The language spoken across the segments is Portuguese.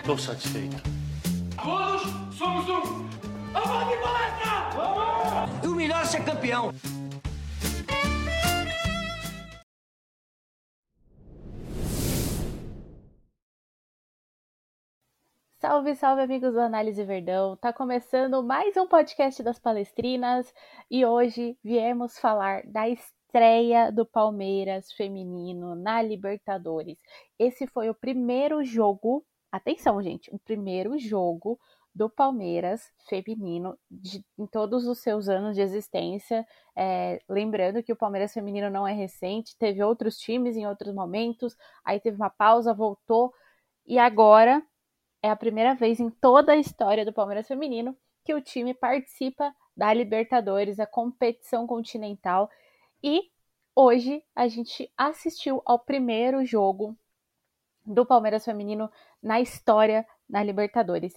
Estou satisfeito. Todos somos um. Vamos de palestra! Vamos! E o melhor é ser campeão. Salve, salve, amigos do Análise Verdão! Tá começando mais um podcast das Palestrinas e hoje viemos falar da estreia do Palmeiras feminino na Libertadores. Esse foi o primeiro jogo, atenção, gente, o primeiro jogo do Palmeiras feminino de, em todos os seus anos de existência. É, lembrando que o Palmeiras feminino não é recente, teve outros times em outros momentos, aí teve uma pausa, voltou e agora é a primeira vez em toda a história do Palmeiras Feminino que o time participa da Libertadores, a competição continental. E hoje a gente assistiu ao primeiro jogo do Palmeiras Feminino na história na Libertadores.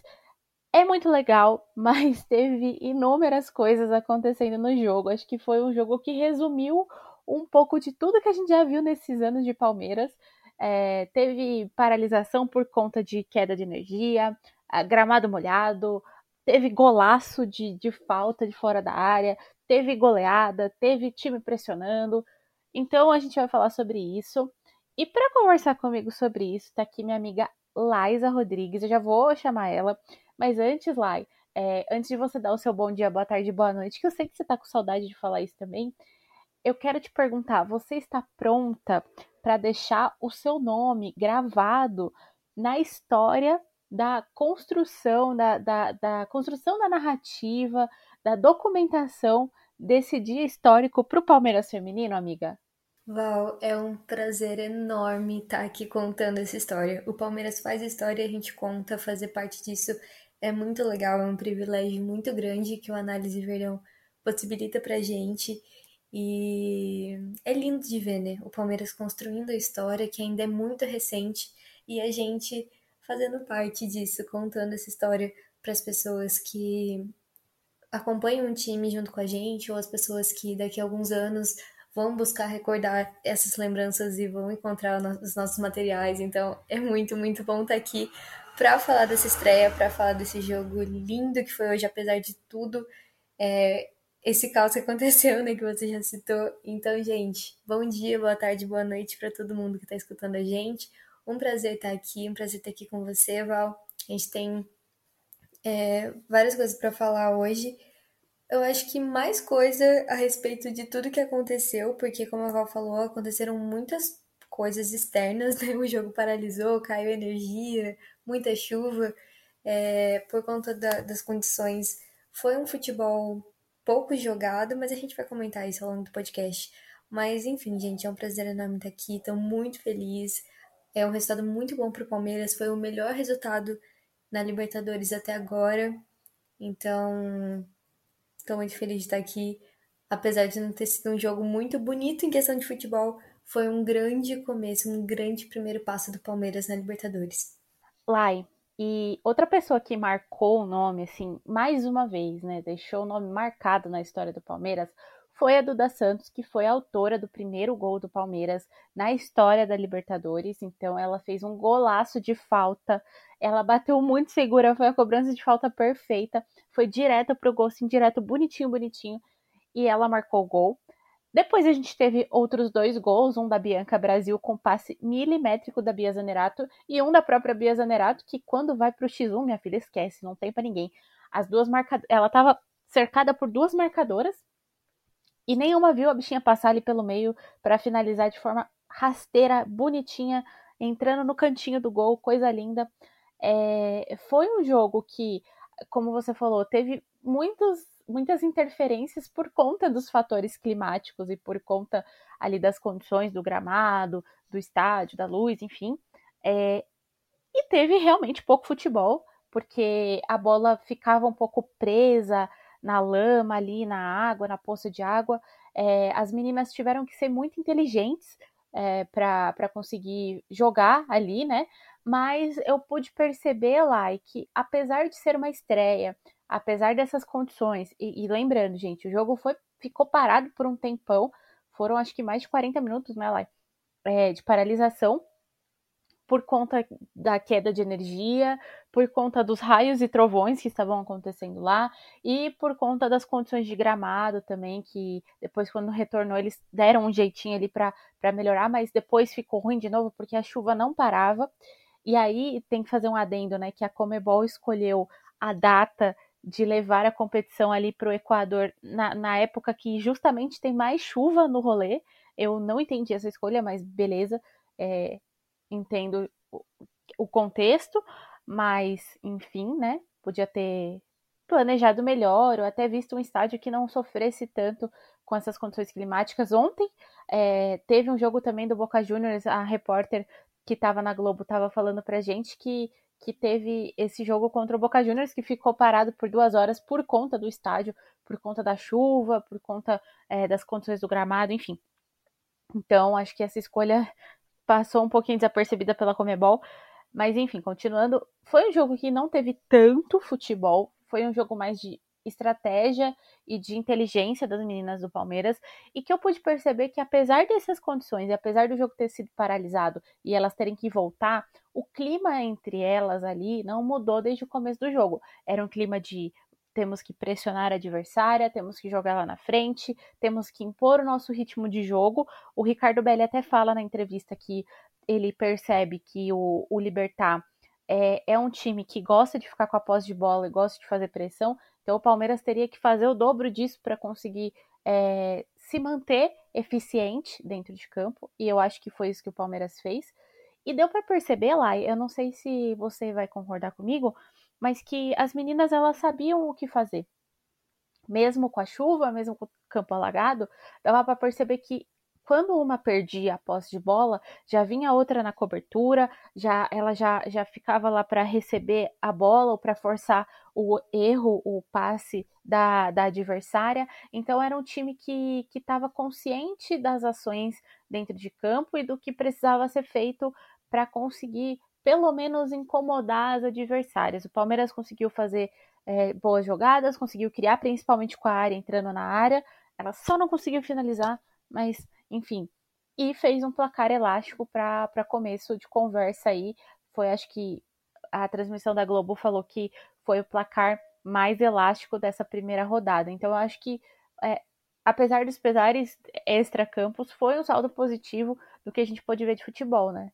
É muito legal, mas teve inúmeras coisas acontecendo no jogo. Acho que foi um jogo que resumiu um pouco de tudo que a gente já viu nesses anos de Palmeiras. É, teve paralisação por conta de queda de energia, gramado molhado, teve golaço de, de falta de fora da área, teve goleada, teve time pressionando. Então a gente vai falar sobre isso. E para conversar comigo sobre isso, tá aqui minha amiga Laisa Rodrigues. Eu já vou chamar ela. Mas antes, Lai, é, antes de você dar o seu bom dia, boa tarde, boa noite, que eu sei que você tá com saudade de falar isso também, eu quero te perguntar: você está pronta para deixar o seu nome gravado na história da construção, da, da, da construção da narrativa, da documentação desse dia histórico para o Palmeiras Feminino, amiga? Val, é um prazer enorme estar aqui contando essa história. O Palmeiras faz história e a gente conta, fazer parte disso é muito legal, é um privilégio muito grande que o Análise Verão possibilita pra gente. E é lindo de ver, né? O Palmeiras construindo a história, que ainda é muito recente, e a gente fazendo parte disso, contando essa história para as pessoas que acompanham o time junto com a gente, ou as pessoas que daqui a alguns anos vão buscar recordar essas lembranças e vão encontrar os nossos materiais. Então é muito, muito bom estar aqui para falar dessa estreia, para falar desse jogo lindo que foi hoje, apesar de tudo. É, esse caos que aconteceu, né, que você já citou. Então, gente, bom dia, boa tarde, boa noite para todo mundo que está escutando a gente. Um prazer estar aqui, um prazer estar aqui com você, Val. A gente tem é, várias coisas para falar hoje. Eu acho que mais coisa a respeito de tudo que aconteceu, porque, como a Val falou, aconteceram muitas coisas externas, né? O jogo paralisou, caiu energia, muita chuva, é, por conta da, das condições. Foi um futebol pouco jogado, mas a gente vai comentar isso ao longo do podcast. Mas enfim, gente, é um prazer enorme estar aqui, estou muito feliz. É um resultado muito bom para o Palmeiras, foi o melhor resultado na Libertadores até agora. Então, estou muito feliz de estar aqui. Apesar de não ter sido um jogo muito bonito em questão de futebol, foi um grande começo, um grande primeiro passo do Palmeiras na Libertadores. Lai, e outra pessoa que marcou o nome, assim, mais uma vez, né, deixou o nome marcado na história do Palmeiras, foi a Duda Santos, que foi autora do primeiro gol do Palmeiras na história da Libertadores. Então, ela fez um golaço de falta. Ela bateu muito segura, foi a cobrança de falta perfeita. Foi direto pro gol, assim, direto, bonitinho, bonitinho. E ela marcou o gol. Depois a gente teve outros dois gols, um da Bianca Brasil com passe milimétrico da Bia Zanerato e um da própria Bia Zanerato, que quando vai pro X1, minha filha esquece, não tem para ninguém. As duas marcadoras, ela tava cercada por duas marcadoras e nenhuma viu a bichinha passar ali pelo meio para finalizar de forma rasteira, bonitinha, entrando no cantinho do gol, coisa linda. É, foi um jogo que, como você falou, teve muitos muitas interferências por conta dos fatores climáticos e por conta ali das condições do gramado, do estádio, da luz, enfim. É, e teve realmente pouco futebol, porque a bola ficava um pouco presa na lama ali, na água, na poça de água. É, as meninas tiveram que ser muito inteligentes é, para conseguir jogar ali, né? Mas eu pude perceber lá que, apesar de ser uma estreia, apesar dessas condições, e, e, lembrando, gente, o jogo foi, ficou parado por um tempão, foram acho que mais de 40 minutos, né, é, de paralisação, por conta da queda de energia, por conta dos raios e trovões que estavam acontecendo lá e por conta das condições de gramado também, que depois, quando retornou, eles deram um jeitinho ali para melhorar, mas depois ficou ruim de novo porque a chuva não parava. E aí tem que fazer um adendo, né? Que a Comebol escolheu a data de levar a competição ali para o Equador na, na época que justamente tem mais chuva no rolê. Eu não entendi essa escolha, mas beleza, é, entendo o, o contexto, mas enfim, né? Podia ter planejado melhor ou até visto um estádio que não sofresse tanto com essas condições climáticas. Ontem é, teve um jogo também do Boca Juniors, a repórter que estava na Globo estava falando pra gente que, que teve esse jogo contra o Boca Juniors que ficou parado por duas horas por conta do estádio, por conta da chuva, por conta é, das condições do gramado, enfim. Então, acho que essa escolha passou um pouquinho desapercebida pela Comebol. Mas, enfim, continuando, foi um jogo que não teve tanto futebol, foi um jogo mais de estratégia e de inteligência das meninas do Palmeiras e que eu pude perceber que apesar dessas condições e apesar do jogo ter sido paralisado e elas terem que voltar, o clima entre elas ali não mudou desde o começo do jogo. Era um clima de temos que pressionar a adversária, temos que jogar lá na frente, temos que impor o nosso ritmo de jogo. O Ricardo Belli até fala na entrevista que ele percebe que o, o Libertar é, é um time que gosta de ficar com a posse de bola e gosta de fazer pressão, então o Palmeiras teria que fazer o dobro disso para conseguir é, se manter eficiente dentro de campo, e eu acho que foi isso que o Palmeiras fez. E deu para perceber lá, eu não sei se você vai concordar comigo, mas que as meninas elas sabiam o que fazer. Mesmo com a chuva, mesmo com o campo alagado, dava para perceber que quando uma perdia a posse de bola, já vinha outra na cobertura, já ela já, já ficava lá para receber a bola ou para forçar o erro, o passe da, da adversária. Então era um time que estava consciente das ações dentro de campo e do que precisava ser feito para conseguir pelo menos incomodar as adversárias. O Palmeiras conseguiu fazer é, boas jogadas, conseguiu criar principalmente com a área entrando na área. Ela só não conseguiu finalizar, mas enfim. E fez um placar elástico para começo de conversa aí. Foi, acho que a transmissão da Globo falou que foi o placar mais elástico dessa primeira rodada. Então, eu acho que, é, apesar dos pesares extra-campos, foi um saldo positivo do que a gente pôde ver de futebol, né?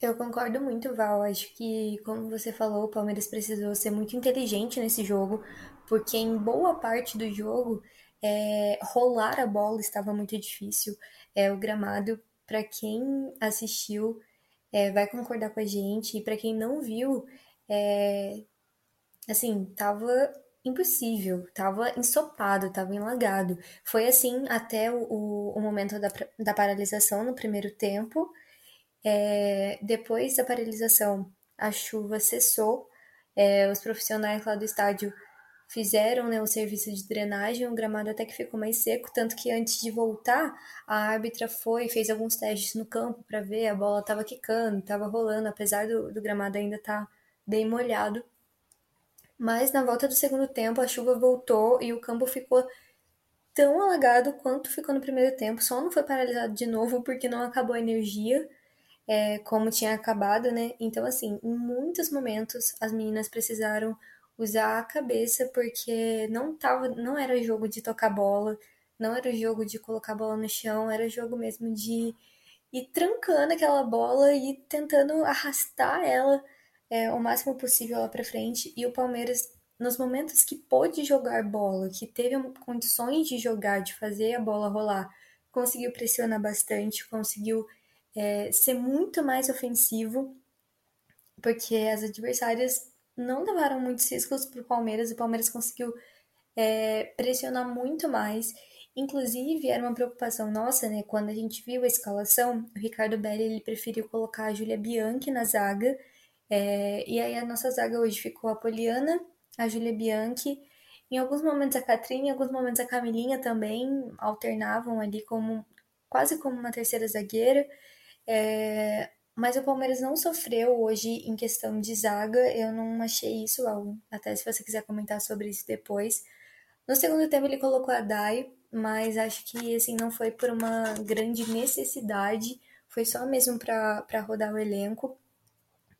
Eu concordo muito, Val. Acho que, como você falou, o Palmeiras precisou ser muito inteligente nesse jogo, porque em boa parte do jogo é, rolar a bola estava muito difícil. É, o gramado, para quem assistiu, é, vai concordar com a gente, e para quem não viu, é, assim, tava impossível, tava ensopado, tava enlagado. Foi assim até o, o momento da, da paralisação no primeiro tempo. É, depois da paralisação, a chuva cessou, é, os profissionais lá do estádio fizeram né, o serviço de drenagem, o gramado até que ficou mais seco, tanto que antes de voltar, a árbitra foi fez alguns testes no campo para ver, a bola estava quicando, estava rolando, apesar do, do gramado ainda estar tá bem molhado. Mas na volta do segundo tempo, a chuva voltou e o campo ficou tão alagado quanto ficou no primeiro tempo, só não foi paralisado de novo porque não acabou a energia. É, como tinha acabado, né? Então, assim, em muitos momentos as meninas precisaram usar a cabeça, porque não tava, não era jogo de tocar bola, não era jogo de colocar a bola no chão, era jogo mesmo de ir trancando aquela bola e tentando arrastar ela é, o máximo possível lá para frente. E o Palmeiras, nos momentos que pôde jogar bola, que teve condições de jogar, de fazer a bola rolar, conseguiu pressionar bastante, conseguiu é, ser muito mais ofensivo, porque as adversárias não levaram muitos riscos para o Palmeiras. O Palmeiras conseguiu é, pressionar muito mais. Inclusive, era uma preocupação nossa, né? Quando a gente viu a escalação, o Ricardo Belli ele preferiu colocar a Júlia Bianchi na zaga. É, e aí a nossa zaga hoje ficou a Poliana, a Júlia Bianchi, em alguns momentos a Catrine, em alguns momentos a Camilinha também alternavam ali como quase como uma terceira zagueira. É, mas o Palmeiras não sofreu hoje em questão de zaga, eu não achei isso algo. Até se você quiser comentar sobre isso depois. No segundo tempo ele colocou a Dai, mas acho que assim não foi por uma grande necessidade, foi só mesmo para rodar o elenco.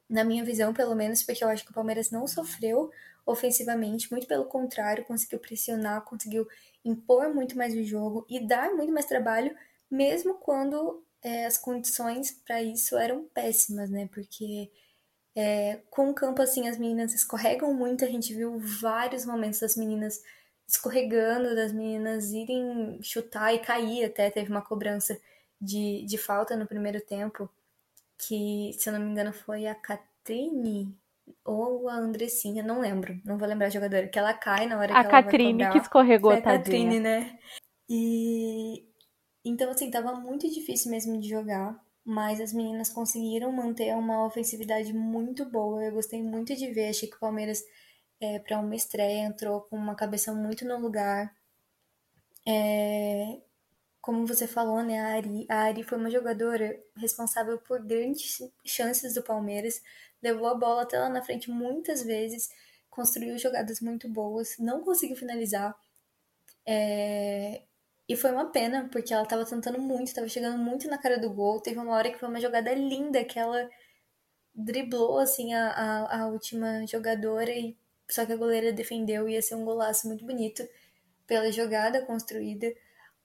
na minha visão, pelo menos, porque eu acho que o Palmeiras não sofreu ofensivamente, muito pelo contrário, conseguiu pressionar, conseguiu impor muito mais o jogo e dar muito mais trabalho, mesmo quando é, as condições para isso eram péssimas, né? Porque é, com o campo assim, as meninas escorregam muito, a gente viu vários momentos das meninas escorregando, das meninas irem chutar e cair até, teve uma cobrança de, de falta no primeiro tempo, que, se eu não me engano, foi a Catrine ou a Andressinha, não lembro, não vou lembrar a jogadora, que ela cai na hora a que Catrine ela vai cobrar. que escorregou, Foi a tadinha. Catrine, né? E então assim, tava muito difícil mesmo de jogar, mas as meninas conseguiram manter uma ofensividade muito boa. Eu gostei muito de ver, achei que o Palmeiras é, para uma estreia entrou com uma cabeça muito no lugar. É, como você falou, né, a Ari, a Ari foi uma jogadora responsável por grandes chances do Palmeiras, levou a bola até lá na frente muitas vezes, construiu jogadas muito boas, não conseguiu finalizar. É, e foi uma pena, porque ela estava tentando muito, estava chegando muito na cara do gol. Teve uma hora que foi uma jogada linda, que ela driblou assim a, a, a última jogadora e só que a goleira defendeu, ia ser um golaço muito bonito pela jogada construída,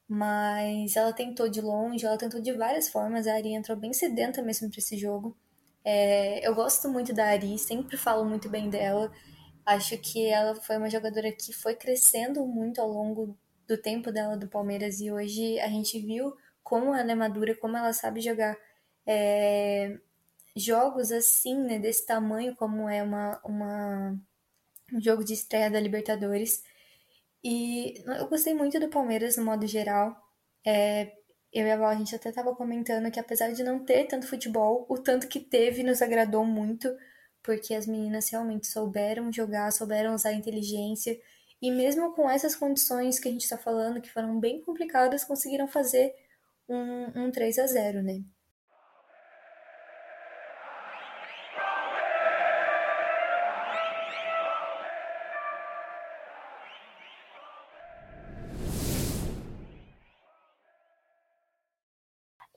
mas ela tentou de longe, ela tentou de várias formas, a Ari entrou bem sedenta mesmo para esse jogo. É, eu gosto muito da Ari, sempre falo muito bem dela, acho que ela foi uma jogadora que foi crescendo muito ao longo do tempo dela do Palmeiras e hoje a gente viu como ela é madura, como ela sabe jogar é, jogos assim, né, desse tamanho, como é uma, uma um jogo de estreia da Libertadores. E eu gostei muito do Palmeiras no modo geral. É, eu e a Val, a gente até estava comentando que apesar de não ter tanto futebol, o tanto que teve nos agradou muito, porque as meninas realmente souberam jogar, souberam usar a inteligência. E mesmo com essas condições que a gente está falando, que foram bem complicadas, conseguiram fazer um, um 3 a 0 né?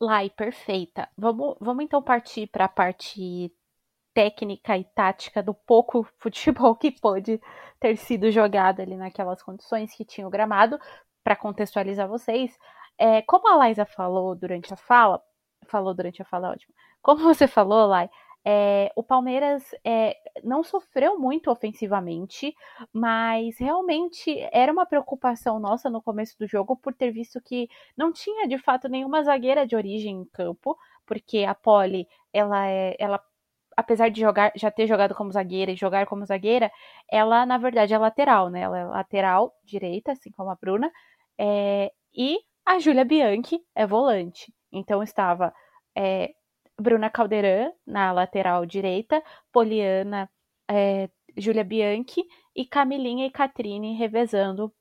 Lai, perfeita. Vamos, vamos então partir para a parte técnica e tática do pouco futebol que pôde ter sido jogado ali naquelas condições que tinha o gramado. Para contextualizar vocês, é, como a Laisa falou durante a fala, falou durante a fala, ótimo. Como você falou, Lai, é, o Palmeiras é, não sofreu muito ofensivamente, mas realmente era uma preocupação nossa no começo do jogo por ter visto que não tinha de fato nenhuma zagueira de origem em campo, porque a Poli, ela é, ela apesar de jogar, já ter jogado como zagueira e jogar como zagueira, ela na verdade é lateral, né? Ela é lateral direita, assim como a Bruna, é, e a Júlia Bianchi é volante. Então estava é, Bruna Caldeirão na lateral direita, Poliana, é, Júlia Bianchi e Camilinha e Catrine revezando,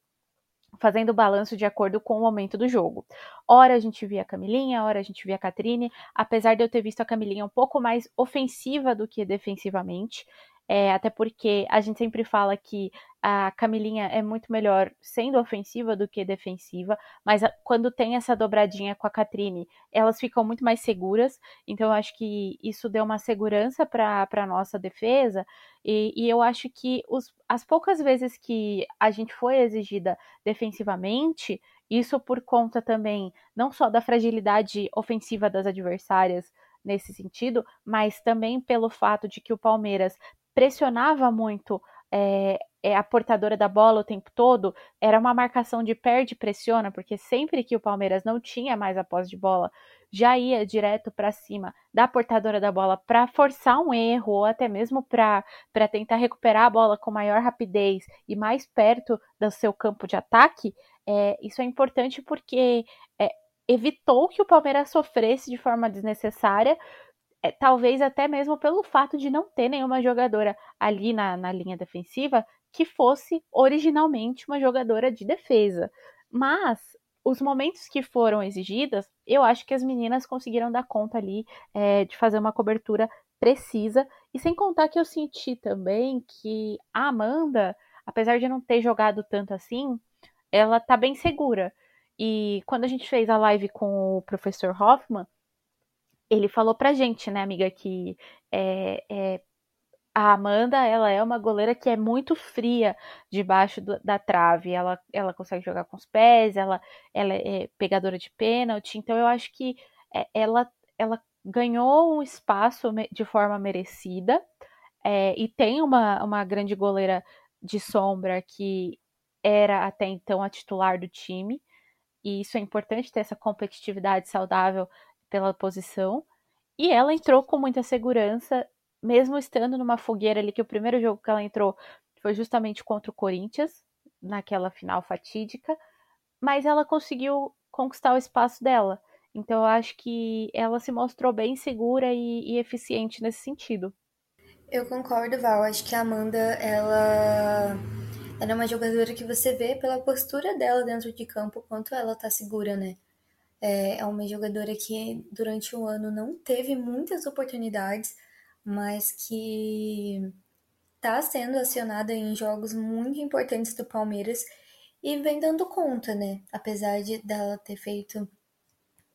fazendo o balanço de acordo com o momento do jogo. Ora a gente via a Camilinha, ora a gente via a Catrine, apesar de eu ter visto a Camilinha um pouco mais ofensiva do que defensivamente, é, até porque a gente sempre fala que a Camilinha é muito melhor sendo ofensiva do que defensiva, mas a, quando tem essa dobradinha com a Catrine, elas ficam muito mais seguras, então eu acho que isso deu uma segurança para a nossa defesa, e, e eu acho que os, as poucas vezes que a gente foi exigida defensivamente, isso por conta também não só da fragilidade ofensiva das adversárias nesse sentido, mas também pelo fato de que o Palmeiras pressionava muito é, é, a portadora da bola o tempo todo, era uma marcação de perde pressiona, porque sempre que o Palmeiras não tinha mais a posse de bola, já ia direto para cima da portadora da bola para forçar um erro ou até mesmo para tentar recuperar a bola com maior rapidez e mais perto do seu campo de ataque. É, isso é importante porque é, evitou que o Palmeiras sofresse de forma desnecessária é, talvez até mesmo pelo fato de não ter nenhuma jogadora ali na, na linha defensiva que fosse originalmente uma jogadora de defesa. Mas os momentos que foram exigidas, eu acho que as meninas conseguiram dar conta ali é, de fazer uma cobertura precisa. E sem contar que eu senti também que a Amanda, apesar de não ter jogado tanto assim, ela tá bem segura. E quando a gente fez a live com o professor Hoffman, ele falou pra gente, né, amiga, que é, é, a Amanda, ela é uma goleira que é muito fria debaixo do, da trave. Ela, ela consegue jogar com os pés, ela, ela é pegadora de pênalti. Então eu acho que é, ela, ela ganhou um espaço de forma merecida. É, e tem uma, uma grande goleira de sombra que era até então a titular do time. E isso é importante ter essa competitividade saudável pela posição. E ela entrou com muita segurança, mesmo estando numa fogueira ali, que o primeiro jogo que ela entrou foi justamente contra o Corinthians, naquela final fatídica, mas ela conseguiu conquistar o espaço dela. Então eu acho que ela se mostrou bem segura e, e eficiente nesse sentido. Eu concordo, Val. Acho que a Amanda, ela, é uma jogadora que você vê pela postura dela dentro de campo, quanto ela tá segura, né? É, é uma jogadora que durante o ano não teve muitas oportunidades, mas que tá sendo acionada em jogos muito importantes do Palmeiras e vem dando conta, né? Apesar de dela ter feito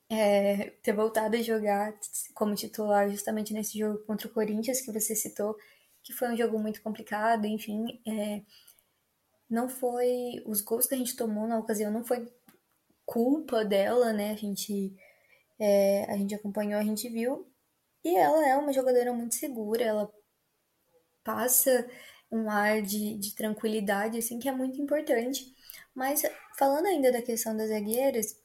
é, ter voltado a jogar como titular justamente nesse jogo contra o Corinthians que você citou, que foi um jogo muito complicado, enfim, é, não foi os gols que a gente tomou na ocasião não foi culpa dela, né? A gente é, a gente acompanhou, a gente viu e ela é uma jogadora muito segura, ela passa um ar de, de tranquilidade, assim, que é muito importante. Mas falando ainda da questão das zagueiras,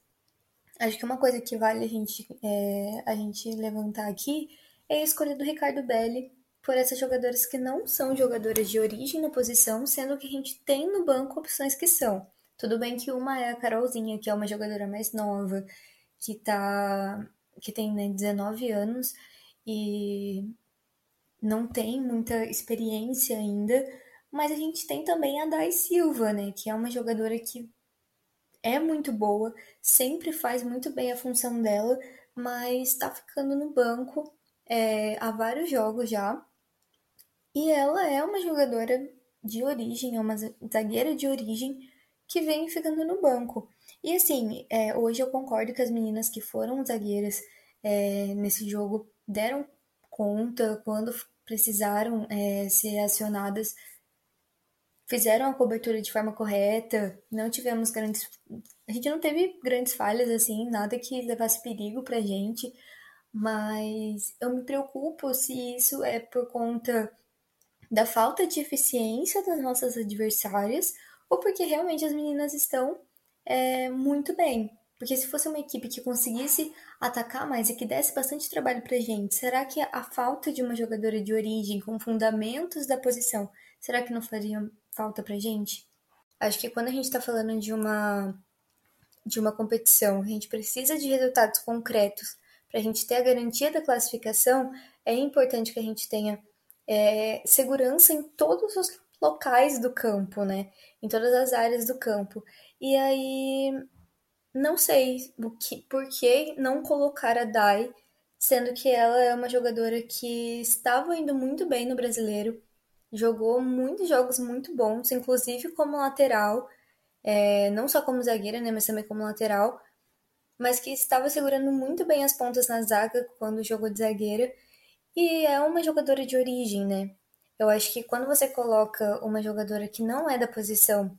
Acho que uma coisa que vale a gente, é, a gente levantar aqui é a escolha do Ricardo Belli por essas jogadoras que não são jogadoras de origem na posição, sendo que a gente tem no banco opções que são. Tudo bem que uma é a Carolzinha, que é uma jogadora mais nova, que tá que tem né, 19 anos e não tem muita experiência ainda, mas a gente tem também a Dai Silva, né, que é uma jogadora que é muito boa, sempre faz muito bem a função dela, mas está ficando no banco é, há vários jogos já. E ela é uma jogadora de origem, é uma zagueira de origem que vem ficando no banco. E assim, é, hoje eu concordo que as meninas que foram zagueiras é, nesse jogo deram conta quando precisaram é, ser acionadas fizeram a cobertura de forma correta, não tivemos grandes. A gente não teve grandes falhas, assim, nada que levasse perigo pra gente, mas eu me preocupo se isso é por conta da falta de eficiência das nossas adversárias ou porque realmente as meninas estão é, muito bem. Porque se fosse uma equipe que conseguisse atacar mais e que desse bastante trabalho pra gente, será que a falta de uma jogadora de origem com fundamentos da posição, será que não faria falta pra gente? Acho que quando a gente tá falando de uma de uma competição, a gente precisa de resultados concretos para a gente ter a garantia da classificação, é importante que a gente tenha é, segurança em todos os locais do campo, né? Em todas as áreas do campo. E aí, não sei o que, por que não colocar a Dai, sendo que ela é uma jogadora que estava indo muito bem no brasileiro, jogou muitos jogos muito bons, inclusive como lateral, é, não só como zagueira, né, mas também como lateral, mas que estava segurando muito bem as pontas na zaga quando jogou de zagueira, e é uma jogadora de origem, né? Eu acho que quando você coloca uma jogadora que não é da posição,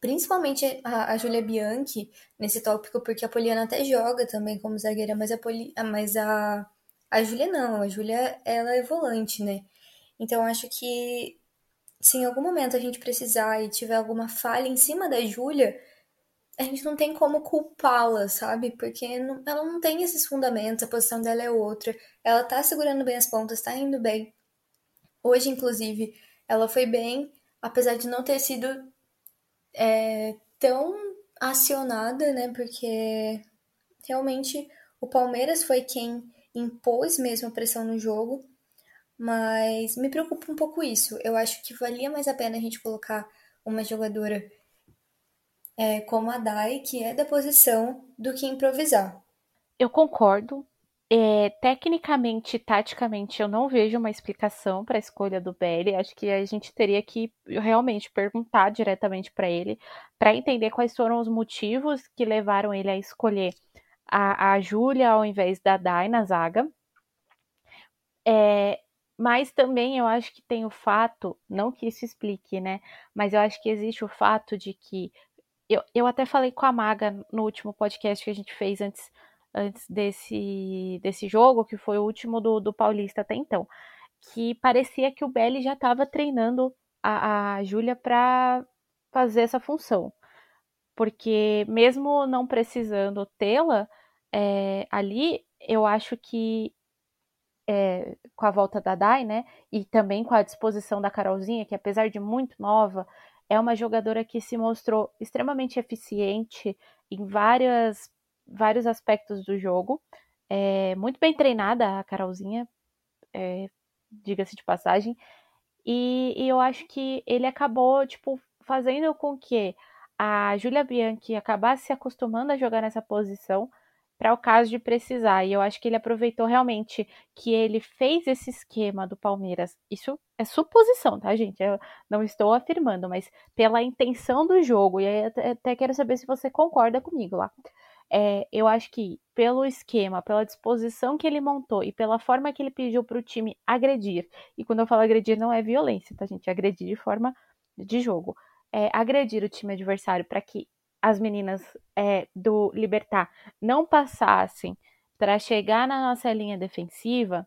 principalmente a, a Julia Bianchi nesse tópico, porque a Poliana até joga também como zagueira, mas a, Poli, mas a, a Julia não, a Julia ela é volante, né? Então, acho que se em algum momento a gente precisar e tiver alguma falha em cima da Júlia, a gente não tem como culpá-la, sabe? Porque não, ela não tem esses fundamentos, a posição dela é outra. Ela tá segurando bem as pontas, tá indo bem. Hoje, inclusive, ela foi bem, apesar de não ter sido é, tão acionada, né? Porque realmente o Palmeiras foi quem impôs mesmo a pressão no jogo. Mas me preocupa um pouco isso. Eu acho que valia mais a pena a gente colocar uma jogadora é, como a Dai, que é da posição, do que improvisar. Eu concordo. É, tecnicamente, taticamente, eu não vejo uma explicação para a escolha do Belly. Acho que a gente teria que realmente perguntar diretamente para ele, para entender quais foram os motivos que levaram ele a escolher a, a Júlia ao invés da Dai na zaga. É, mas também eu acho que tem o fato, não que isso explique, né? Mas eu acho que existe o fato de que. Eu, eu até falei com a Maga no último podcast que a gente fez antes, antes desse, desse jogo, que foi o último do, do Paulista até então. Que parecia que o Belly já estava treinando a, a Júlia para fazer essa função. Porque mesmo não precisando tê-la é, ali, eu acho que é, com a volta da Dai, né? E também com a disposição da Carolzinha, que apesar de muito nova, é uma jogadora que se mostrou extremamente eficiente em várias, vários aspectos do jogo. É, muito bem treinada a Carolzinha, é, diga-se de passagem. E, e, eu acho que ele acabou, tipo, fazendo com que a Julia Bianchi acabasse se acostumando a jogar nessa posição para o caso de precisar. E eu acho que ele aproveitou realmente que ele fez esse esquema do Palmeiras. Isso é suposição, tá, gente? Eu não estou afirmando, mas pela intenção do jogo, e até quero saber se você concorda comigo lá. É, eu acho que pelo esquema, pela disposição que ele montou e pela forma que ele pediu para o time agredir, e quando eu falo agredir não é violência, tá, gente? É agredir de forma de jogo. É, agredir o time adversário para que as meninas é, do Libertar não passassem para chegar na nossa linha defensiva,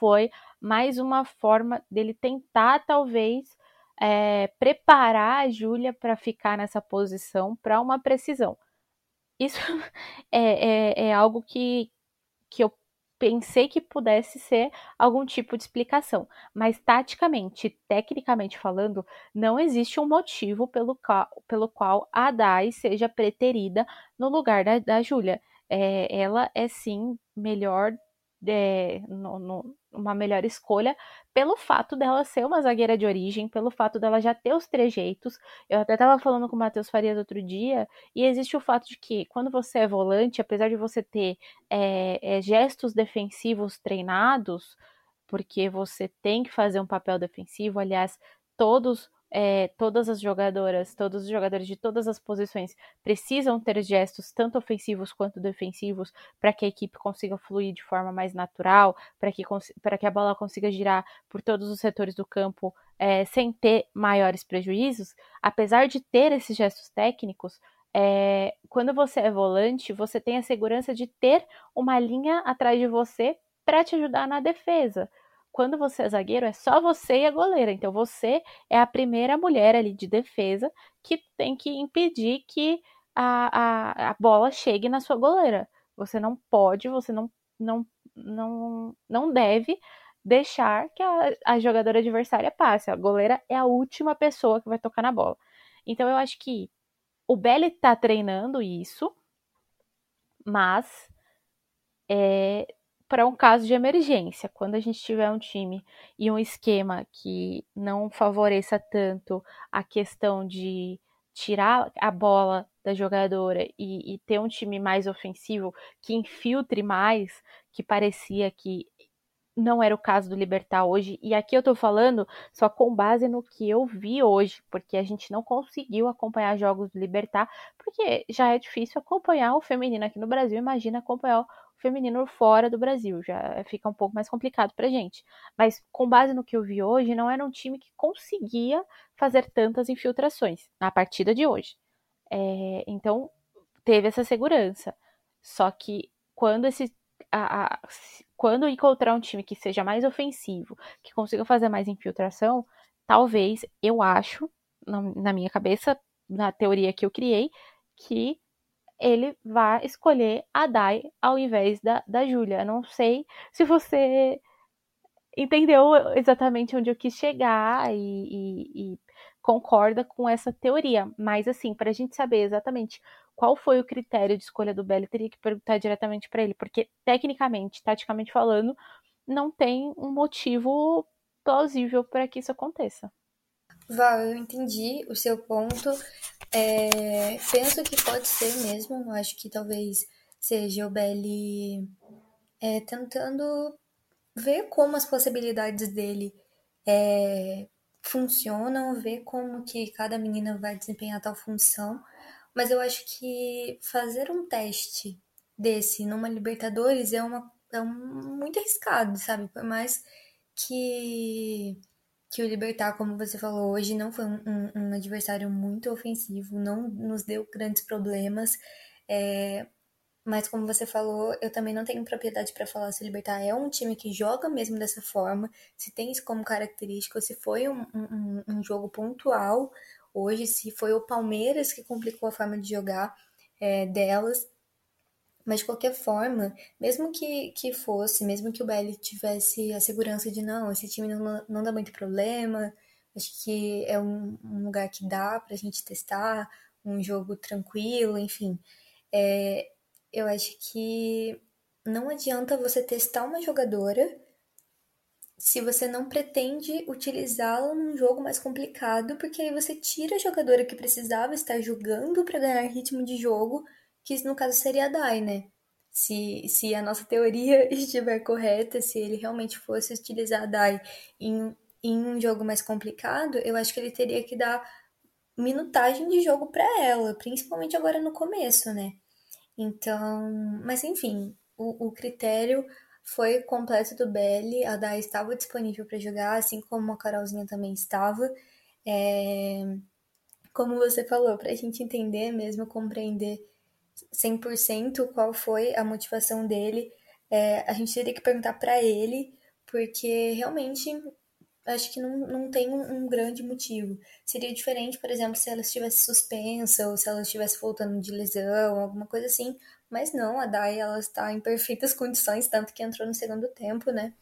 foi mais uma forma dele tentar, talvez, é, preparar a Júlia para ficar nessa posição para uma precisão. Isso é, é, é, algo que, que eu pensei que pudesse ser algum tipo de explicação, mas taticamente, tecnicamente falando, não existe um motivo pelo, qual, pelo qual a Dai seja preterida no lugar da, da Júlia. É, ela é sim melhor é, no, no, uma melhor escolha pelo fato dela ser uma zagueira de origem, pelo fato dela já ter os trejeitos. Eu até estava falando com o Matheus Farias outro dia, e existe o fato de que quando você é volante, apesar de você ter é, é, gestos defensivos treinados, porque você tem que fazer um papel defensivo, aliás, todos é, todas as jogadoras, todos os jogadores de todas as posições precisam ter gestos tanto ofensivos quanto defensivos para que a equipe consiga fluir de forma mais natural, para que, que a bola consiga girar por todos os setores do campo é, sem ter maiores prejuízos. Apesar de ter esses gestos técnicos, é, quando você é volante, você tem a segurança de ter uma linha atrás de você para te ajudar na defesa quando você é zagueiro, é só você e a goleira. Então você é a primeira mulher ali de defesa que tem que impedir que a, a, a bola chegue na sua goleira. Você não pode, você não, não, não, não deve deixar que a, a jogadora adversária passe. A goleira é a última pessoa que vai tocar na bola. Então eu acho que o Belly tá treinando isso, mas é, para um caso de emergência. Quando a gente tiver um time e um esquema que não favoreça tanto a questão de tirar a bola da jogadora e, e, ter um time mais ofensivo que infiltre mais, que parecia que não era o caso do Libertar hoje. E aqui eu tô falando só com base no que eu vi hoje, porque a gente não conseguiu acompanhar jogos do Libertar, porque já é difícil acompanhar o feminino aqui no Brasil. Imagina acompanhar feminino fora do Brasil. Já fica um pouco mais complicado pra gente. Mas com base no que eu vi hoje, não era um time que conseguia fazer tantas infiltrações na partida de hoje. É, então, teve essa segurança. Só que quando esse. A, a, quando encontrar um time que seja mais ofensivo, que consiga fazer mais infiltração, talvez, eu acho, na, na minha cabeça, na teoria que eu criei, que ele vai escolher a Dai ao invés da, da Júlia. Não sei se você entendeu exatamente onde eu quis chegar e, e, e concorda com essa teoria. Mas, assim, para a gente saber exatamente qual foi o critério de escolha do Belly, teria que perguntar diretamente para ele, porque, tecnicamente, taticamente falando, não tem um motivo plausível para que isso aconteça. Val, eu entendi o seu ponto. É, penso que pode ser mesmo. Acho que talvez seja o Belly é, tentando ver como as possibilidades dele é, funcionam, ver como que cada menina vai desempenhar tal função. Mas eu acho que fazer um teste desse numa Libertadores é, uma, é um, muito arriscado, sabe? Por mais que, que o Libertar, como você falou, hoje não foi um, um, adversário muito ofensivo, não nos deu grandes problemas. É, mas como você falou, eu também não tenho propriedade para falar se o Libertar é um time que joga mesmo dessa forma, se tem isso como característica, se foi um, um, um jogo pontual hoje, se foi o Palmeiras que complicou a forma de jogar é, delas. Mas de qualquer forma, mesmo que, que fosse, mesmo que o Belly tivesse a segurança de não, esse time não, não dá muito problema, acho que é um, um lugar que dá pra gente testar, um jogo tranquilo, enfim. É, eu acho que não adianta você testar uma jogadora se você não pretende utilizá-la num jogo mais complicado, porque aí você tira a jogadora que precisava estar jogando para ganhar ritmo de jogo, que no caso seria a Dai, né? Se, se a nossa teoria estiver correta, se ele realmente fosse utilizar a Dai em, em um jogo mais complicado, eu acho que ele teria que dar minutagem de jogo para ela, principalmente agora no começo, né? Então, mas enfim, o, o critério foi completo do Belly, a Dai estava disponível para jogar, assim como a Carolzinha também estava. É, como você falou, para a gente entender mesmo, compreender 100% qual foi a motivação dele, é, a gente teria que perguntar para ele, porque realmente acho que não, não tem um, um, grande motivo. Seria diferente, por exemplo, se ela estivesse suspensa ou se ela estivesse voltando de lesão, alguma coisa assim. Mas não, a Dai ela está em perfeitas condições, tanto que entrou no segundo tempo, né?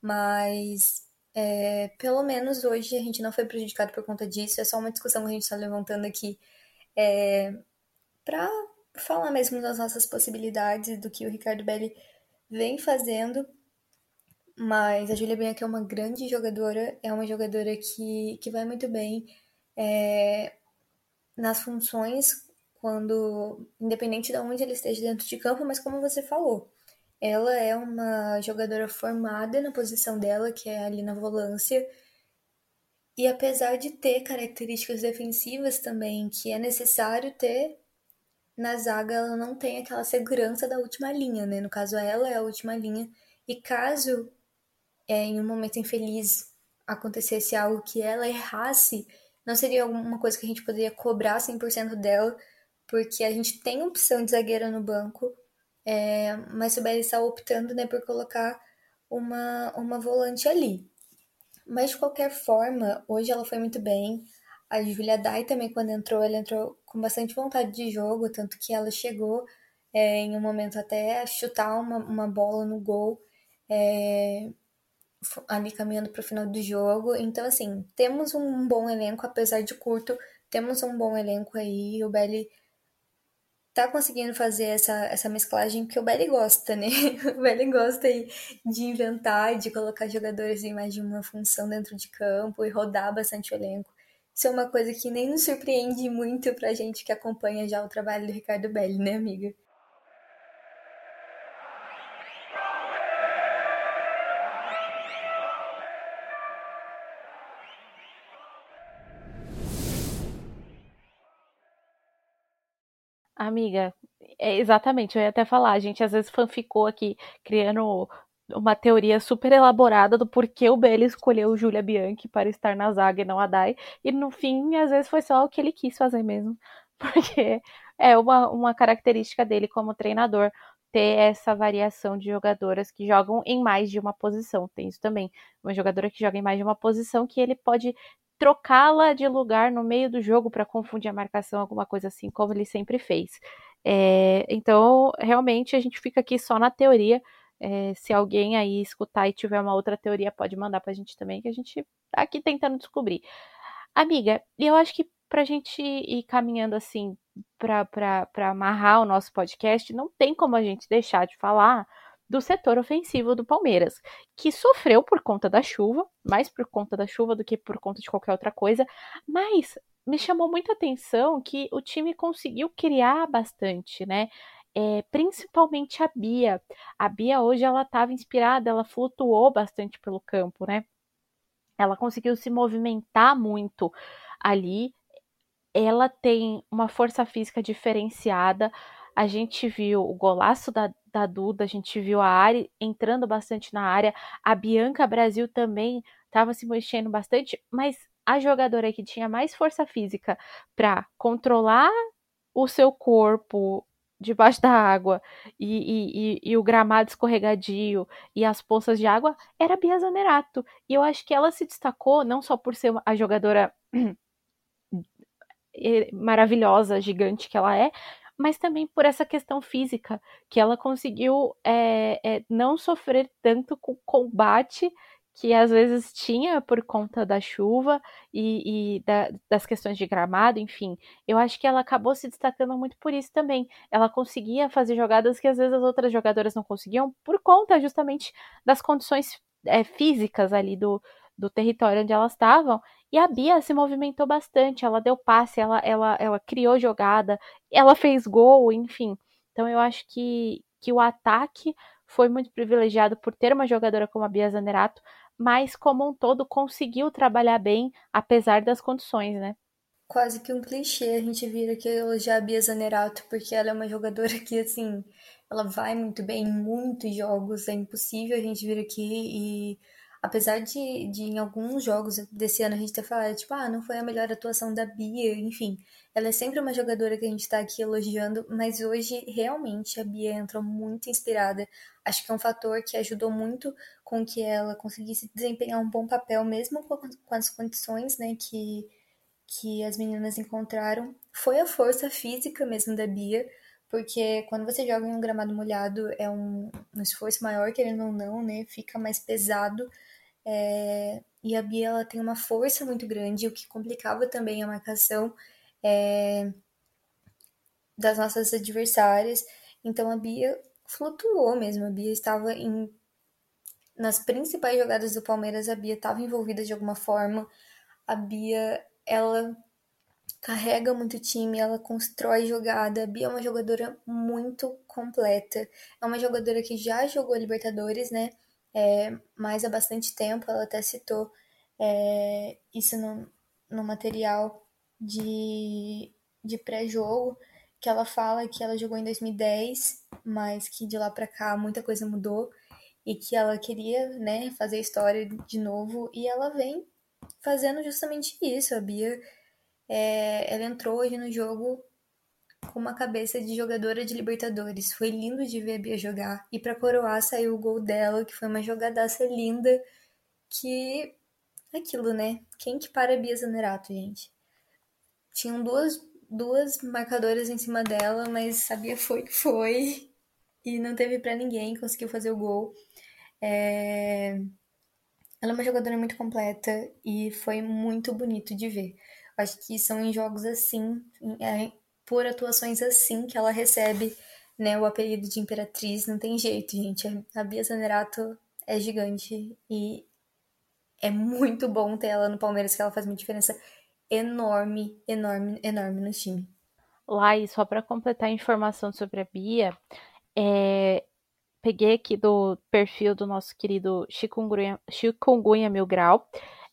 Mas é, pelo menos hoje a gente não foi prejudicado por conta disso. É só uma discussão que a gente está levantando aqui é, para falar mesmo das nossas possibilidades, do que o Ricardo Belli vem fazendo mas a Julia Bianchi é uma grande jogadora, é uma jogadora que, que vai muito bem é, nas funções, quando independente de onde ela esteja dentro de campo, mas como você falou, ela é uma jogadora formada na posição dela, que é ali na volância, e apesar de ter características defensivas também, que é necessário ter na zaga, ela não tem aquela segurança da última linha, né? No caso, ela é a última linha. E caso é, em um momento infeliz acontecesse algo que ela errasse, não seria alguma coisa que a gente poderia cobrar 100% dela, porque a gente tem opção de zagueira no banco, é, mas o Belly está optando né, por colocar uma, uma volante ali. Mas de qualquer forma, hoje ela foi muito bem. A Julia Dai também, quando entrou, ela entrou com bastante vontade de jogo, tanto que ela chegou é, em um momento até a chutar uma, uma bola no gol. É, ali caminhando para o final do jogo. Então, assim, temos um bom elenco, apesar de curto, temos um bom elenco aí. O Belly tá conseguindo fazer essa, essa mesclagem que o Belly gosta, né? O Belly gosta aí de inventar, de colocar jogadores em mais de uma função dentro de campo e rodar bastante o elenco. Isso é uma coisa que nem nos surpreende muito pra gente que acompanha já o trabalho do Ricardo Belli, né, amiga? Amiga, é exatamente, eu ia até falar, a gente às vezes fanficou aqui, criando uma teoria super elaborada do porquê o Belli escolheu Julia Bianchi para estar na zaga e não a Dai, e no fim, às vezes foi só o que ele quis fazer mesmo, porque é uma, uma característica dele como treinador, ter essa variação de jogadoras que jogam em mais de uma posição, tem isso também, uma jogadora que joga em mais de uma posição que ele pode trocá-la de lugar no meio do jogo para confundir a marcação, alguma coisa assim, como ele sempre fez. É, então, realmente, a gente fica aqui só na teoria. É, se alguém aí escutar e tiver uma outra teoria, pode mandar para a gente também, que a gente tá aqui tentando descobrir. Amiga, e eu acho que para a gente ir caminhando assim para amarrar o nosso podcast, não tem como a gente deixar de falar do setor ofensivo do Palmeiras, que sofreu por conta da chuva, mais por conta da chuva do que por conta de qualquer outra coisa, mas me chamou muita atenção que o time conseguiu criar bastante, né? É, principalmente a Bia. A Bia hoje ela estava inspirada, ela flutuou bastante pelo campo, né? Ela conseguiu se movimentar muito ali. Ela tem uma força física diferenciada a gente viu o golaço da, da Duda, a gente viu a Ari entrando bastante na área, a Bianca Brasil também estava se mexendo bastante, mas a jogadora que tinha mais força física para controlar o seu corpo debaixo da água e, e, e, e, o gramado escorregadio e as poças de água era a Bia Zanerato. E eu acho que ela se destacou não só por ser a jogadora maravilhosa, gigante que ela é, mas também por essa questão física, que ela conseguiu é, é, não sofrer tanto com combate que às vezes tinha por conta da chuva e, e da, das questões de gramado, enfim. Eu acho que ela acabou se destacando muito por isso também. Ela conseguia fazer jogadas que às vezes as outras jogadoras não conseguiam por conta justamente das condições é, físicas ali do, do território onde elas estavam. E a Bia se movimentou bastante, ela deu passe, ela, ela, ela criou jogada, ela fez gol, enfim. Então eu acho que, que o ataque foi muito privilegiado por ter uma jogadora como a Bia Zanerato, mas como um todo conseguiu trabalhar bem, apesar das condições, né? Quase que um clichê a gente vira que elogiar a Bia Zanerato, porque ela é uma jogadora que, assim, ela vai muito bem em muitos jogos, é impossível a gente vir aqui e apesar de, de em alguns jogos desse ano a gente ter falado, tipo, ah, não foi a melhor atuação da Bia, enfim, ela é sempre uma jogadora que a gente tá aqui elogiando, mas hoje realmente a Bia entrou muito inspirada. Acho que é um fator que ajudou muito com que ela conseguisse desempenhar um bom papel, mesmo com as condições, né, que, que as meninas encontraram. Foi a força física mesmo da Bia, porque quando você joga em um gramado molhado é um, um esforço maior, querendo ou não, né, fica mais pesado. É, e a Bia ela tem uma força muito grande, o que complicava também a marcação é, das nossas adversárias. Então a Bia flutuou mesmo, a Bia estava em nas principais jogadas do Palmeiras, a Bia estava envolvida de alguma forma. A Bia, ela carrega muito time, ela constrói jogada. A Bia é uma jogadora muito completa. É uma jogadora que já jogou Libertadores, né? é, mas há bastante tempo. Ela até citou é, isso no, no material de, de pré-jogo, que ela fala que ela jogou em 2010, mas que de lá para cá muita coisa mudou e que ela queria né, fazer história de novo e ela vem fazendo justamente isso. A Bia é, ela entrou hoje no jogo com uma cabeça de jogadora de Libertadores. Foi lindo de ver a Bia jogar. E para coroar saiu o gol dela, que foi uma jogadaça linda. Que. Aquilo, né? Quem que para a Bia Zanerato, gente? Tinham duas, duas marcadoras em cima dela, mas a Bia foi que foi. E não teve para ninguém, conseguiu fazer o gol. É... Ela é uma jogadora muito completa e foi muito bonito de ver. Acho que são em jogos assim, é, por atuações assim que ela recebe né, o apelido de Imperatriz. Não tem jeito, gente. A Bia Zanerato é gigante e é muito bom ter ela no Palmeiras, que ela faz uma diferença enorme, enorme, enorme no time. Lá, e só para completar a informação sobre a Bia, é, peguei aqui do perfil do nosso querido Chikungunya, Chikungunya Mil Grau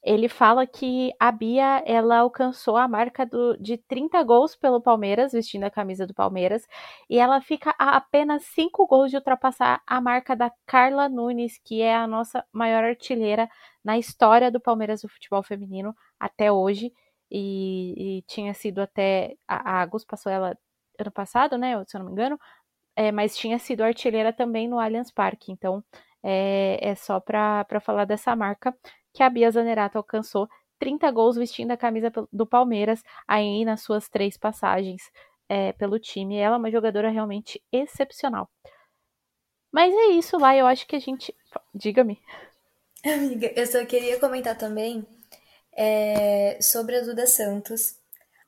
ele fala que a Bia ela alcançou a marca do, de 30 gols pelo Palmeiras, vestindo a camisa do Palmeiras, e ela fica a apenas 5 gols de ultrapassar a marca da Carla Nunes, que é a nossa maior artilheira na história do Palmeiras do futebol feminino até hoje. E, e tinha sido até. A, a Agus passou ela ano passado, né? Se eu não me engano, é, mas tinha sido artilheira também no Allianz Parque. Então é, é só para falar dessa marca que a Bia Zanerato alcançou 30 gols vestindo a camisa do Palmeiras aí nas suas três passagens é, pelo time. Ela é uma jogadora realmente excepcional. Mas é isso lá, eu acho que a gente. Diga-me. Amiga, eu só queria comentar também é, sobre a Duda Santos.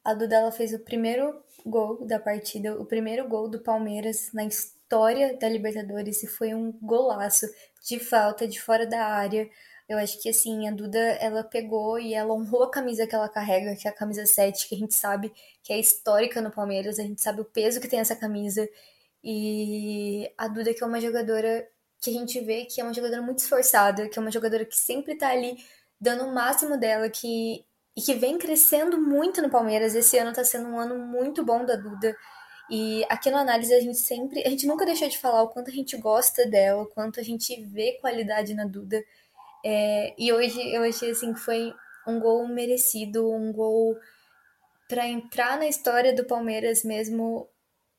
A Duda ela fez o primeiro gol da partida, o primeiro gol do Palmeiras na história da Libertadores e foi um golaço de falta de fora da área. Eu acho que assim, a Duda, ela pegou e ela honrou a camisa que ela carrega, que é a camisa 7, que a gente sabe que é histórica no Palmeiras, a gente sabe o peso que tem essa camisa. E a Duda que é uma jogadora que a gente vê que é uma jogadora muito esforçada, que é uma jogadora que sempre tá ali dando o máximo dela, que e que vem crescendo muito no Palmeiras. Esse ano tá sendo um ano muito bom da Duda. E aqui no análise a gente sempre, a gente nunca deixou de falar o quanto a gente gosta dela, o quanto a gente vê qualidade na Duda. É, e hoje eu achei assim que foi um gol merecido, um gol para entrar na história do Palmeiras mesmo.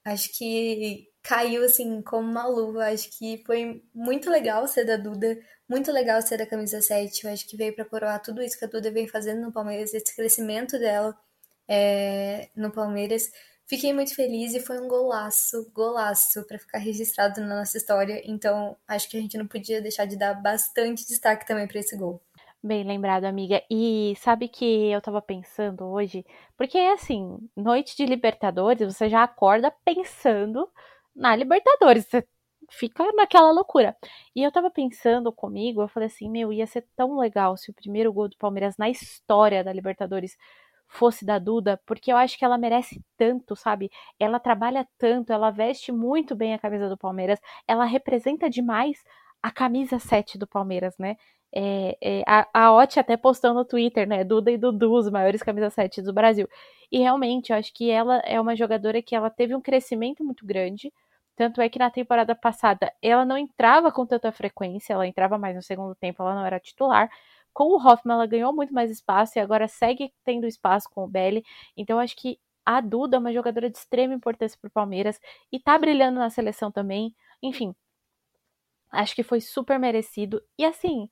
Acho que caiu assim como uma luva. Acho que foi muito legal ser da Duda, muito legal ser da camisa 7. Eu acho que veio para coroar tudo isso que a Duda vem fazendo no Palmeiras, esse crescimento dela é, no Palmeiras. Fiquei muito feliz e foi um golaço, golaço para ficar registrado na nossa história. Então, acho que a gente não podia deixar de dar bastante destaque também para esse gol. Bem lembrado, amiga. E sabe que eu tava pensando hoje, porque assim, noite de Libertadores, você já acorda pensando na Libertadores, você fica naquela loucura. E eu tava pensando comigo, eu falei assim, meu, ia ser tão legal se o primeiro gol do Palmeiras na história da Libertadores fosse da Duda, porque eu acho que ela merece tanto, sabe? Ela trabalha tanto, ela veste muito bem a camisa do Palmeiras, ela representa demais a camisa 7 do Palmeiras, né? É, é, a, a Oti até postou no Twitter, né? Duda e Dudu, os maiores camisa 7 do Brasil. E realmente, eu acho que ela é uma jogadora que ela teve um crescimento muito grande. Tanto é que na temporada passada ela não entrava com tanta frequência, ela entrava mais no segundo tempo, ela não era titular com o Hoffman ela ganhou muito mais espaço e agora segue tendo espaço com o Belly. Então acho que a Duda é uma jogadora de extrema importância para o Palmeiras e tá brilhando na seleção também. Enfim, acho que foi super merecido. E assim,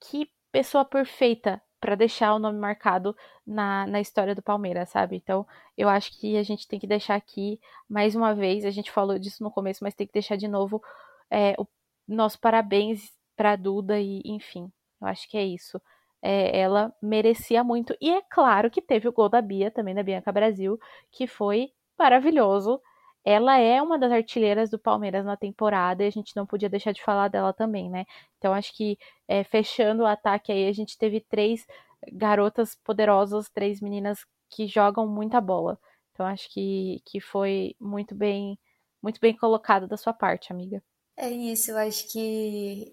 que pessoa perfeita para deixar o nome marcado na, na história do Palmeiras, sabe? Então, eu acho que a gente tem que deixar aqui, mais uma vez, a gente falou disso no começo, mas tem que deixar de novo é, o nosso parabéns para Duda e, enfim, eu acho que é isso. É, ela merecia muito. E é claro que teve o gol da Bia, também da Bianca Brasil, que foi maravilhoso. Ela é uma das artilheiras do Palmeiras na temporada e a gente não podia deixar de falar dela também, né? Então acho que é, fechando o ataque aí, a gente teve três garotas poderosas, três meninas que jogam muita bola. Então acho que, que foi muito bem, muito bem colocado da sua parte, amiga. É isso, eu acho que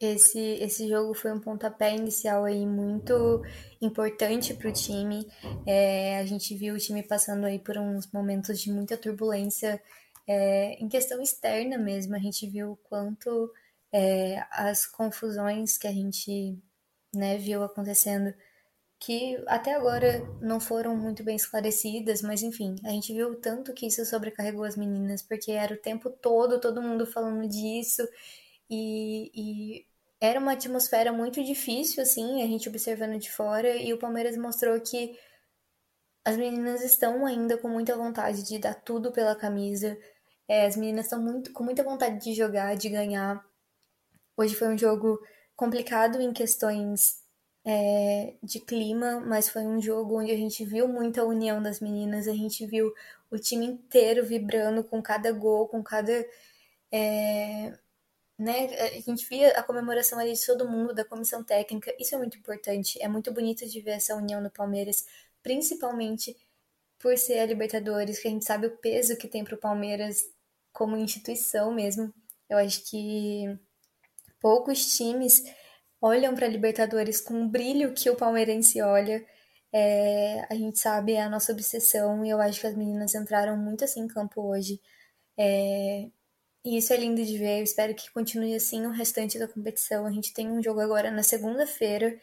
esse, esse jogo foi um pontapé inicial aí muito importante para o time. É, a gente viu o time passando aí por uns momentos de muita turbulência é, em questão externa mesmo. A gente viu o quanto é, as confusões que a gente né, viu acontecendo, que até agora não foram muito bem esclarecidas, mas enfim, a gente viu tanto que isso sobrecarregou as meninas, porque era o tempo todo todo mundo falando disso e, e era uma atmosfera muito difícil, assim, a gente observando de fora, e o Palmeiras mostrou que as meninas estão ainda com muita vontade de dar tudo pela camisa. É, as meninas estão muito, com muita vontade de jogar, de ganhar. Hoje foi um jogo complicado em questões é, de clima, mas foi um jogo onde a gente viu muita união das meninas, a gente viu o time inteiro vibrando com cada gol, com cada é, né? A gente via a comemoração ali de todo mundo, da comissão técnica. Isso é muito importante. É muito bonito de ver essa união no Palmeiras, principalmente por ser a Libertadores, que a gente sabe o peso que tem para o Palmeiras como instituição mesmo. Eu acho que poucos times olham para a Libertadores com o brilho que o palmeirense olha. É, a gente sabe é a nossa obsessão e eu acho que as meninas entraram muito assim em campo hoje. É, e isso é lindo de ver. Eu espero que continue assim o restante da competição. A gente tem um jogo agora na segunda-feira.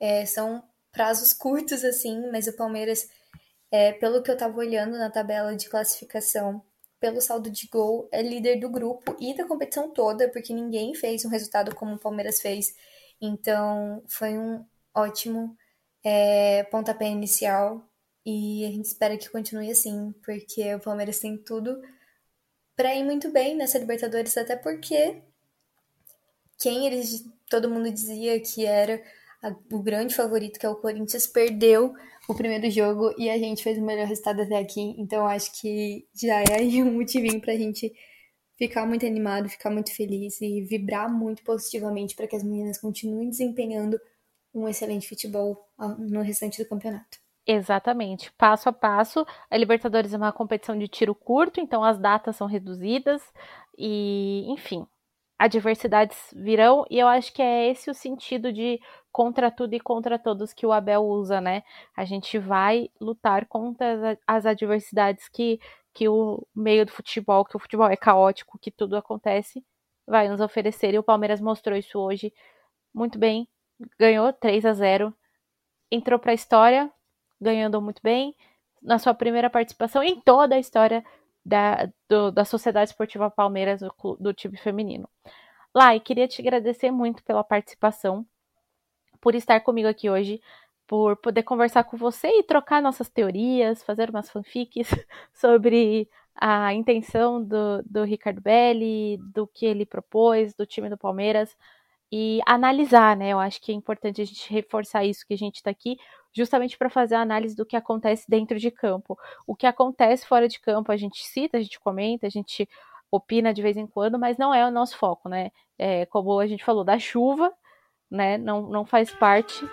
É, são prazos curtos, assim, mas o Palmeiras, é, pelo que eu tava olhando na tabela de classificação, pelo saldo de gol, é líder do grupo e da competição toda, porque ninguém fez um resultado como o Palmeiras fez. Então, foi um ótimo é, pontapé inicial e a gente espera que continue assim, porque o Palmeiras tem tudo para ir muito bem nessa Libertadores, até porque quem eles todo mundo dizia que era a, o grande favorito, que é o Corinthians, perdeu o primeiro jogo e a gente fez o melhor resultado até aqui. Então acho que já é aí um motivinho pra gente ficar muito animado, ficar muito feliz e vibrar muito positivamente para que as meninas continuem desempenhando um excelente futebol no restante do campeonato. Exatamente, passo a passo. A Libertadores é uma competição de tiro curto, então as datas são reduzidas e, enfim, adversidades virão e eu acho que é esse o sentido de contra tudo e contra todos que o Abel usa, né? A gente vai lutar contra as adversidades que que o meio do futebol, que o futebol é caótico, que tudo acontece, vai nos oferecer. E o Palmeiras mostrou isso hoje muito bem. Ganhou 3 a 0 entrou para a história, ganhando muito bem, na sua primeira participação em toda a história da, do, da Sociedade Esportiva Palmeiras, do, do time feminino. Lai, queria te agradecer muito pela participação, por estar comigo aqui hoje, por poder conversar com você e trocar nossas teorias, fazer umas fanfics sobre a intenção do, do Ricardo Belli, do que ele propôs, do time do Palmeiras e analisar, né? Eu acho que é importante a gente reforçar isso que a gente está aqui, justamente para fazer a análise do que acontece dentro de campo. O que acontece fora de campo a gente cita, a gente comenta, a gente opina de vez em quando, mas não é o nosso foco, né? É, como a gente falou da chuva, né? Não, não faz parte.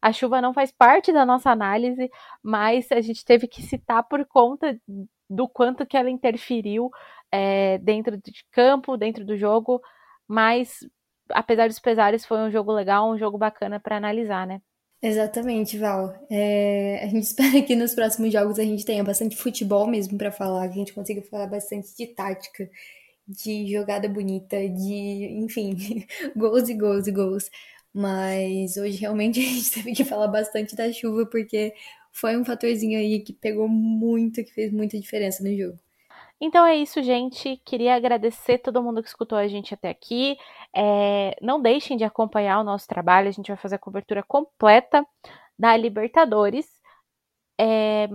A chuva não faz parte da nossa análise, mas a gente teve que citar por conta do quanto que ela interferiu é, dentro de campo, dentro do jogo, mas apesar dos pesares, foi um jogo legal, um jogo bacana para analisar, né? Exatamente, Val. É, a gente espera que nos próximos jogos a gente tenha bastante futebol mesmo para falar, que a gente consiga falar bastante de tática, de jogada bonita, de, enfim, gols e gols e gols. Mas hoje realmente a gente teve que falar bastante da chuva porque foi um fatorzinho aí que pegou muito, que fez muita diferença no jogo. Então é isso, gente. Queria agradecer todo mundo que escutou a gente até aqui. É, não deixem de acompanhar o nosso trabalho. A gente vai fazer a cobertura completa da Libertadores. É,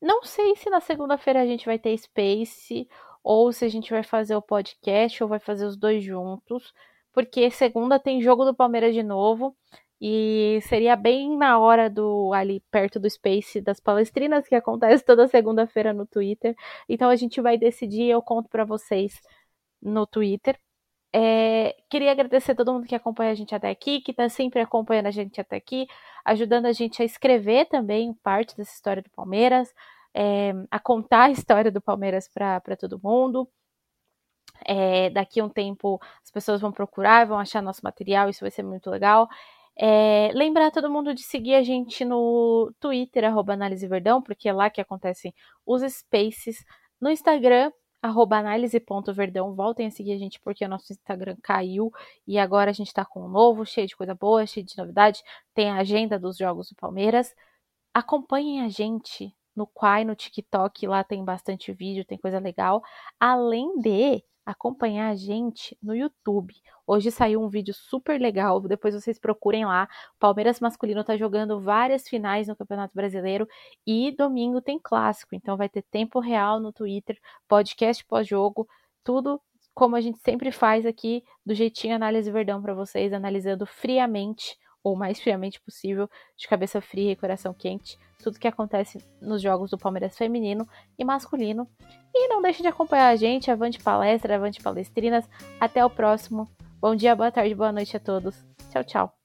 não sei se na segunda-feira a gente vai ter Space ou se a gente vai fazer o podcast ou vai fazer os dois juntos, porque segunda tem jogo do Palmeiras de novo. E seria bem na hora do ali perto do Space das Palestrinas que acontece toda segunda-feira no Twitter. Então a gente vai decidir, eu conto para vocês no Twitter. É, queria agradecer a todo mundo que acompanha a gente até aqui, que está sempre acompanhando a gente até aqui, ajudando a gente a escrever também parte dessa história do Palmeiras, é, a contar a história do Palmeiras para todo mundo. É, daqui a um tempo as pessoas vão procurar, vão achar nosso material, isso vai ser muito legal. É, lembrar todo mundo de seguir a gente no Twitter, arroba Análise Verdão, porque é lá que acontecem os spaces. No Instagram, arroba análise.verdão. Voltem a seguir a gente porque o nosso Instagram caiu e agora a gente tá com um novo, cheio de coisa boa, cheio de novidade. Tem a agenda dos jogos do Palmeiras. Acompanhem a gente no Quai, no TikTok, lá tem bastante vídeo, tem coisa legal. Além de acompanhar a gente no YouTube. Hoje saiu um vídeo super legal, depois vocês procurem lá. O Palmeiras masculino tá jogando várias finais no Campeonato Brasileiro e domingo tem clássico, então vai ter tempo real no Twitter, podcast pós-jogo, tudo como a gente sempre faz aqui, do jeitinho Análise Verdão para vocês, analisando friamente ou mais friamente possível, de cabeça fria e coração quente, tudo que acontece nos jogos do Palmeiras feminino e masculino. E não deixe de acompanhar a gente, avante palestra, avante palestrinas. Até o próximo. Bom dia, boa tarde, boa noite a todos. Tchau, tchau.